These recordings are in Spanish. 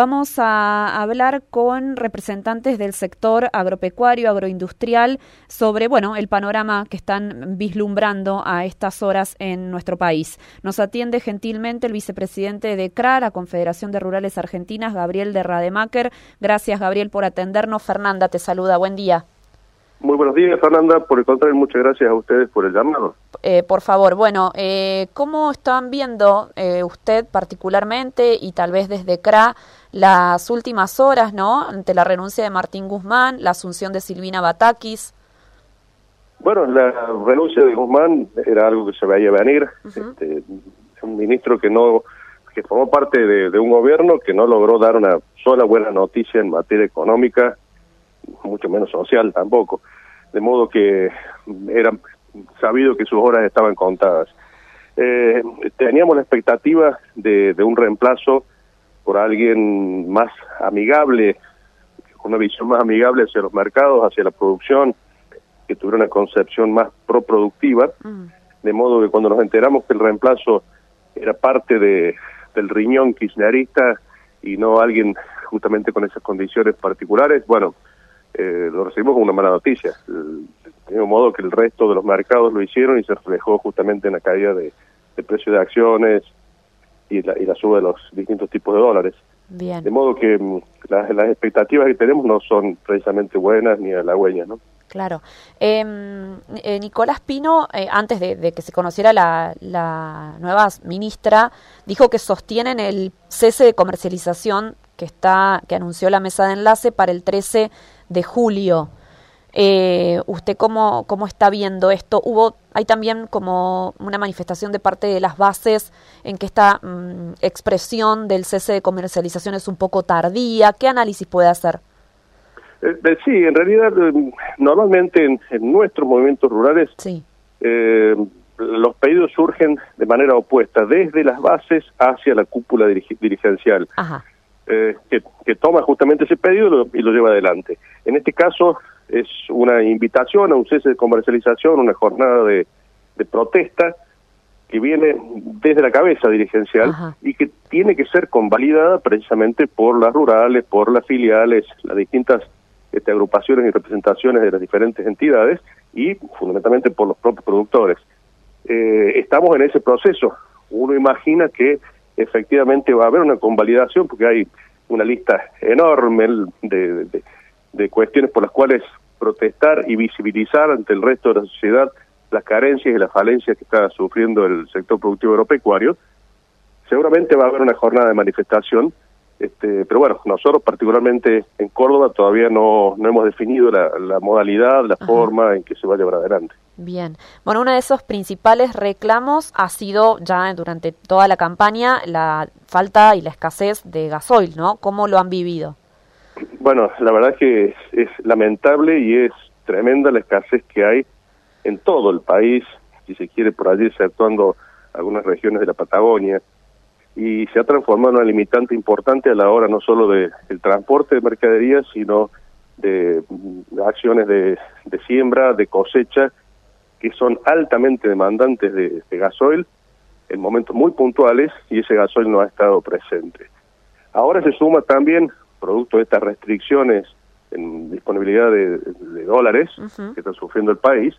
Vamos a hablar con representantes del sector agropecuario, agroindustrial, sobre, bueno, el panorama que están vislumbrando a estas horas en nuestro país. Nos atiende gentilmente el vicepresidente de CRA, la Confederación de Rurales Argentinas, Gabriel de Rademacher. Gracias, Gabriel, por atendernos. Fernanda te saluda. Buen día. Muy buenos días, Fernanda. Por el contrario, muchas gracias a ustedes por el llamado. Eh, por favor, bueno, eh, ¿cómo están viendo eh, usted particularmente y tal vez desde CRA las últimas horas, ¿no? Ante la renuncia de Martín Guzmán, la asunción de Silvina Batakis. Bueno, la renuncia de Guzmán era algo que se veía venir. este, un ministro que no que formó parte de, de, un gobierno que no logró dar una sola buena noticia en materia económica mucho menos social tampoco. De modo que era sabido que sus horas estaban contadas. Eh, teníamos la expectativa de, de un reemplazo por alguien más amigable, con una visión más amigable hacia los mercados, hacia la producción, que tuviera una concepción más proproductiva, mm. de modo que cuando nos enteramos que el reemplazo era parte de, del riñón kirchnerista y no alguien justamente con esas condiciones particulares, bueno, eh, lo recibimos como una mala noticia. De mismo modo que el resto de los mercados lo hicieron y se reflejó justamente en la caída de, de precio de acciones y la, y la suba de los distintos tipos de dólares. Bien. De modo que mm, las, las expectativas que tenemos no son precisamente buenas ni halagüeñas, ¿no? Claro. Eh, eh, Nicolás Pino, eh, antes de, de, que se conociera la, la, nueva ministra, dijo que sostienen el cese de comercialización que está que anunció la mesa de enlace para el 13 de julio. Eh, ¿Usted cómo, cómo está viendo esto? Hubo, hay también como una manifestación de parte de las bases en que esta mmm, expresión del cese de comercialización es un poco tardía. ¿Qué análisis puede hacer? Eh, sí, en realidad, eh, normalmente en, en, nuestros movimientos rurales, sí. eh, los pedidos surgen de manera opuesta, desde las bases hacia la cúpula dirige, dirigencial, eh, que, que, toma justamente ese pedido y lo, y lo, lleva adelante. En este caso es una invitación a un cese de comercialización, una jornada de, de protesta que viene desde la cabeza dirigencial Ajá. y que tiene que ser convalidada precisamente por las rurales, por las filiales, las distintas este, agrupaciones y representaciones de las diferentes entidades y fundamentalmente por los propios productores. Eh, estamos en ese proceso. Uno imagina que efectivamente va a haber una convalidación porque hay una lista enorme de, de, de cuestiones por las cuales protestar y visibilizar ante el resto de la sociedad las carencias y las falencias que está sufriendo el sector productivo agropecuario. Seguramente va a haber una jornada de manifestación este, pero bueno, nosotros particularmente en Córdoba todavía no, no hemos definido la, la modalidad, la Ajá. forma en que se va a llevar adelante. Bien. Bueno, uno de esos principales reclamos ha sido ya durante toda la campaña la falta y la escasez de gasoil, ¿no? ¿Cómo lo han vivido? Bueno, la verdad que es, es lamentable y es tremenda la escasez que hay en todo el país, si se quiere por allí, exceptuando algunas regiones de la Patagonia, y se ha transformado en una limitante importante a la hora no solo del de, transporte de mercaderías, sino de, de acciones de, siembra, de cosecha, que son altamente demandantes de, de, gasoil en momentos muy puntuales y ese gasoil no ha estado presente. Ahora se suma también, producto de estas restricciones en disponibilidad de, dólares uh -huh. que está sufriendo el país,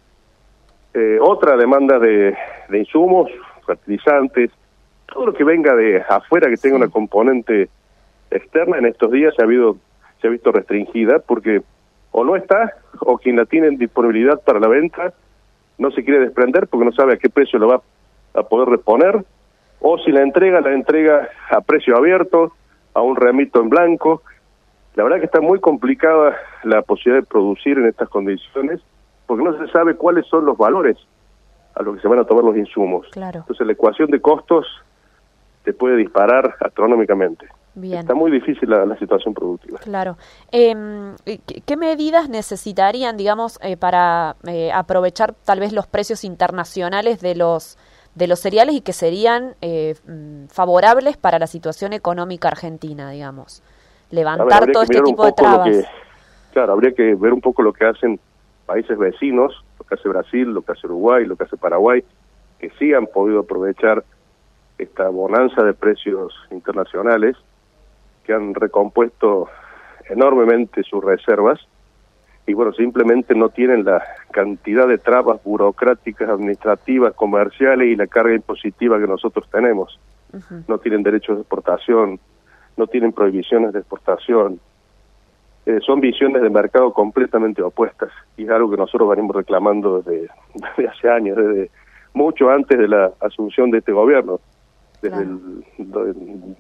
eh, otra demanda de, insumos, fertilizantes, todo lo que venga de afuera que tenga una componente externa en estos días se ha habido se ha visto restringida porque o no está o quien la tiene en disponibilidad para la venta no se quiere desprender porque no sabe a qué precio lo va a poder reponer o si la entrega la entrega a precio abierto a un remito en blanco la verdad que está muy complicada la posibilidad de producir en estas condiciones porque no se sabe cuáles son los valores a lo que se van a tomar los insumos. Claro. Entonces la ecuación de costos te puede disparar astronómicamente. Bien. Está muy difícil la, la situación productiva. Claro. Eh, ¿Qué medidas necesitarían, digamos, eh, para eh, aprovechar tal vez los precios internacionales de los de los cereales y que serían eh, mm, favorables para la situación económica argentina, digamos? Levantar ver, todo este tipo de trabas. Que, claro, habría que ver un poco lo que hacen países vecinos, lo que hace Brasil, lo que hace Uruguay, lo que hace Paraguay, que sí han podido aprovechar esta bonanza de precios internacionales, que que han recompuesto enormemente sus reservas y bueno, simplemente no tienen la cantidad de trabas burocráticas, administrativas, comerciales y la carga impositiva que nosotros tenemos. No tienen derechos de exportación, no tienen prohibiciones de exportación. Eh, son visiones de mercado completamente opuestas y es algo que nosotros venimos reclamando desde, desde hace años, desde mucho antes de la asunción de este gobierno, desde el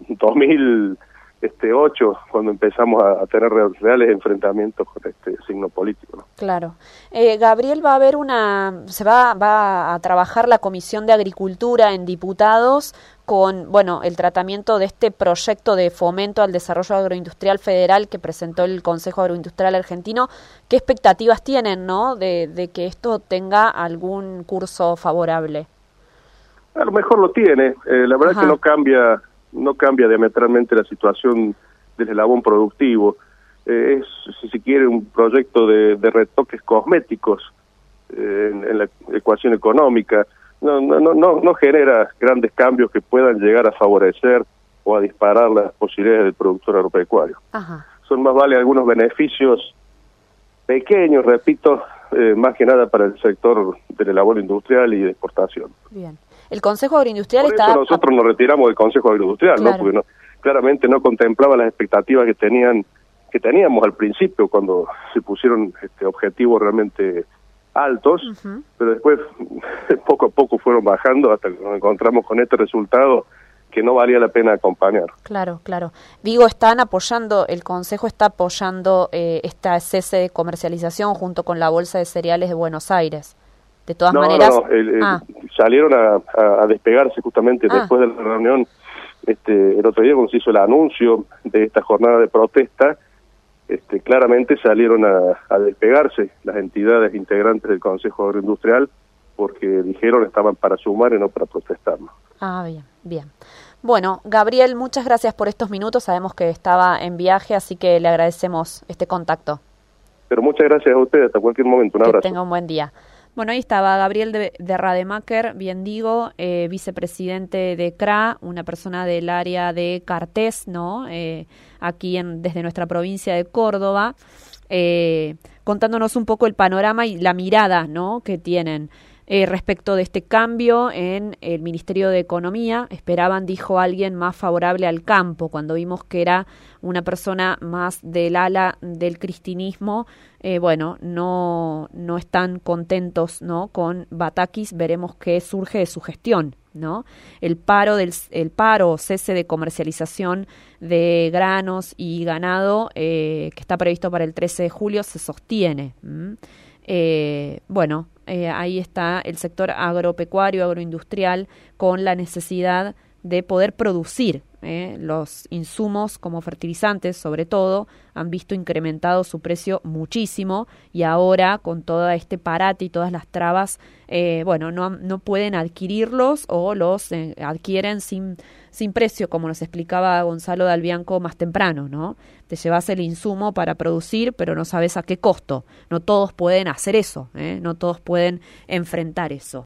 2000 este 8 cuando empezamos a, tener reales enfrentamientos con este signo político. Claro. Eh, Gabriel, va a haber una, se va, va a trabajar la Comisión de Agricultura en diputados con, bueno, el tratamiento de este proyecto de fomento al desarrollo agroindustrial federal que presentó el Consejo Agroindustrial Argentino. ¿Qué expectativas tienen, no, de, de que esto tenga algún curso favorable? A lo mejor lo tiene. Eh, la verdad es que no cambia no cambia diametralmente la situación del eslabón productivo. Eh, es, si se quiere, un proyecto de, retoques cosméticos eh, en, la ecuación económica. No, no, no, no genera grandes cambios que puedan llegar a favorecer o a disparar las posibilidades del productor agropecuario. Son más vale algunos beneficios pequeños, repito, eh, más que nada para el sector del labor industrial y de exportación. Bien. El Consejo Agroindustrial está... nosotros nos retiramos del Consejo Agroindustrial, ¿no? Porque claramente no contemplaba las expectativas que tenían que teníamos al principio cuando se pusieron este, objetivos realmente altos, pero después poco a poco fueron bajando hasta que nos encontramos con este resultado que no valía la pena acompañar. Claro, claro. Digo, están apoyando, el Consejo está apoyando eh, esta cese de comercialización junto con la Bolsa de Cereales de Buenos Aires. De todas maneras... Ah. salieron a, despegarse justamente ah. después de la reunión este, el otro día cuando se hizo el anuncio de esta jornada de protesta, este, claramente salieron a, despegarse las entidades integrantes del Consejo Agroindustrial porque dijeron estaban para sumar y no para protestar. Ah, bien, bien. Bueno, Gabriel, muchas gracias por estos minutos. Sabemos que estaba en viaje, así que le agradecemos este contacto. Pero muchas gracias a usted, hasta cualquier momento. Un abrazo. Que tenga un buen día. Bueno, ahí estaba Gabriel de, Rademacher, bien digo, eh, vicepresidente de CRA, una persona del área de Cartés, ¿no? Eh, aquí en, desde nuestra provincia de Córdoba, eh, contándonos un poco el panorama y la mirada, ¿no? Que tienen. Eh, respecto de este cambio en el Ministerio de Economía. Esperaban, dijo alguien, más favorable al campo, cuando vimos que era una persona más del ala del cristinismo. Eh, bueno, no, no están contentos ¿no? con Batakis, veremos qué surge de su gestión. ¿no? El paro del el paro cese de comercialización de granos y ganado eh, que está previsto para el 13 de julio se sostiene. Bueno, eh, ahí está el sector agropecuario, agroindustrial, con la necesidad de poder producir. Eh, los insumos como fertilizantes, sobre todo, han visto incrementado su precio muchísimo y ahora con todo este parate y todas las trabas, eh, bueno, no, no pueden adquirirlos o los adquieren sin, sin precio, como nos explicaba Gonzalo Dalbianco más temprano, ¿no? Te llevas el insumo para producir, pero no sabes a qué costo. No todos pueden hacer eso, no todos pueden enfrentar eso.